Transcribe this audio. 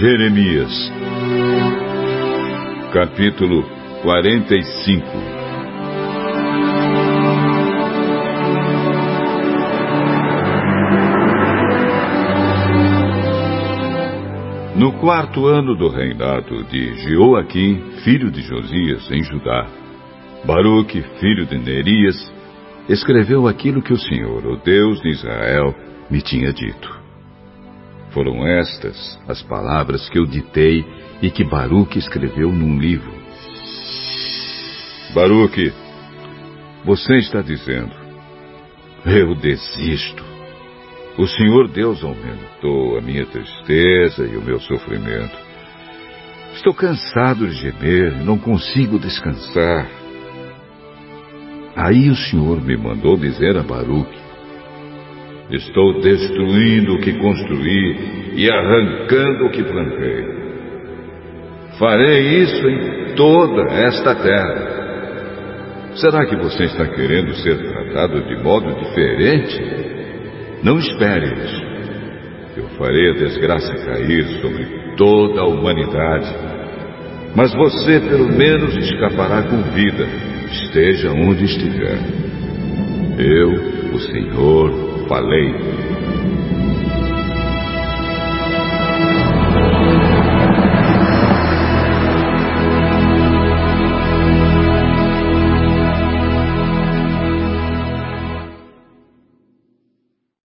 Jeremias, capítulo 45 No quarto ano do reinado de Jeoaquim, filho de Josias, em Judá, Baruque, filho de Nerias, escreveu aquilo que o Senhor, o Deus de Israel, me tinha dito. Foram estas as palavras que eu ditei e que Baruque escreveu num livro. Baruque, você está dizendo, eu desisto. O Senhor Deus aumentou a minha tristeza e o meu sofrimento. Estou cansado de gemer, não consigo descansar. Aí o Senhor me mandou dizer a Baruque: Estou destruindo o que construí e arrancando o que plantei. Farei isso em toda esta terra. Será que você está querendo ser tratado de modo diferente? Não espere isso. Eu farei a desgraça cair sobre toda a humanidade. Mas você pelo menos escapará com vida, esteja onde estiver. Eu, o Senhor, falei